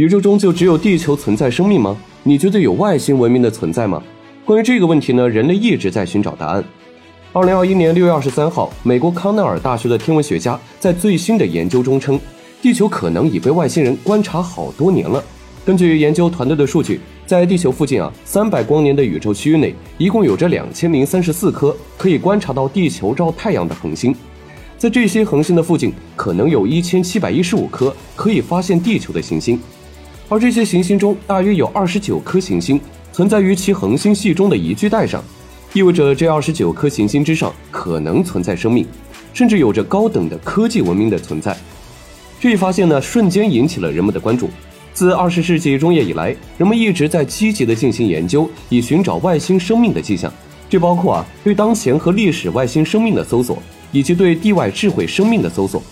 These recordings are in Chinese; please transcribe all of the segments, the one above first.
宇宙中就只有地球存在生命吗？你觉得有外星文明的存在吗？关于这个问题呢，人类一直在寻找答案。二零二一年六月二十三号，美国康奈尔大学的天文学家在最新的研究中称，地球可能已被外星人观察好多年了。根据研究团队的数据，在地球附近啊，三百光年的宇宙区域内，一共有着两千零三十四颗可以观察到地球照太阳的恒星。在这些恒星的附近，可能有一千七百一十五颗可以发现地球的行星。而这些行星中，大约有二十九颗行星存在于其恒星系中的宜居带上，意味着这二十九颗行星之上可能存在生命，甚至有着高等的科技文明的存在。这一发现呢，瞬间引起了人们的关注。自二十世纪中叶以来，人们一直在积极地进行研究，以寻找外星生命的迹象。这包括啊，对当前和历史外星生命的搜索，以及对地外智慧生命的搜索。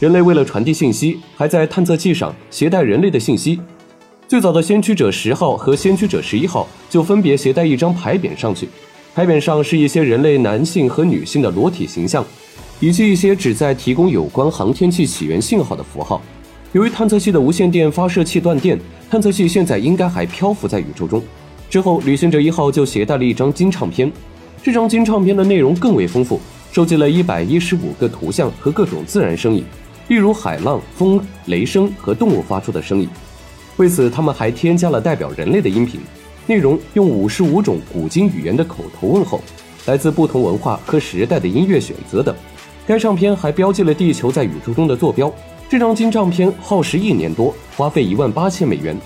人类为了传递信息，还在探测器上携带人类的信息。最早的先驱者十号和先驱者十一号就分别携带一张牌匾上去，牌匾上是一些人类男性和女性的裸体形象，以及一些旨在提供有关航天器起源信号的符号。由于探测器的无线电发射器断电，探测器现在应该还漂浮在宇宙中。之后，旅行者一号就携带了一张金唱片，这张金唱片的内容更为丰富，收集了一百一十五个图像和各种自然声音。例如海浪、风、雷声和动物发出的声音。为此，他们还添加了代表人类的音频，内容用五十五种古今语言的口头问候，来自不同文化和时代的音乐选择等。该唱片还标记了地球在宇宙中的坐标。这张金唱片耗时一年多，花费一万八千美元。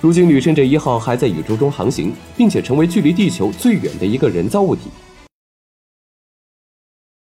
如今，旅行者一号还在宇宙中航行，并且成为距离地球最远的一个人造物体。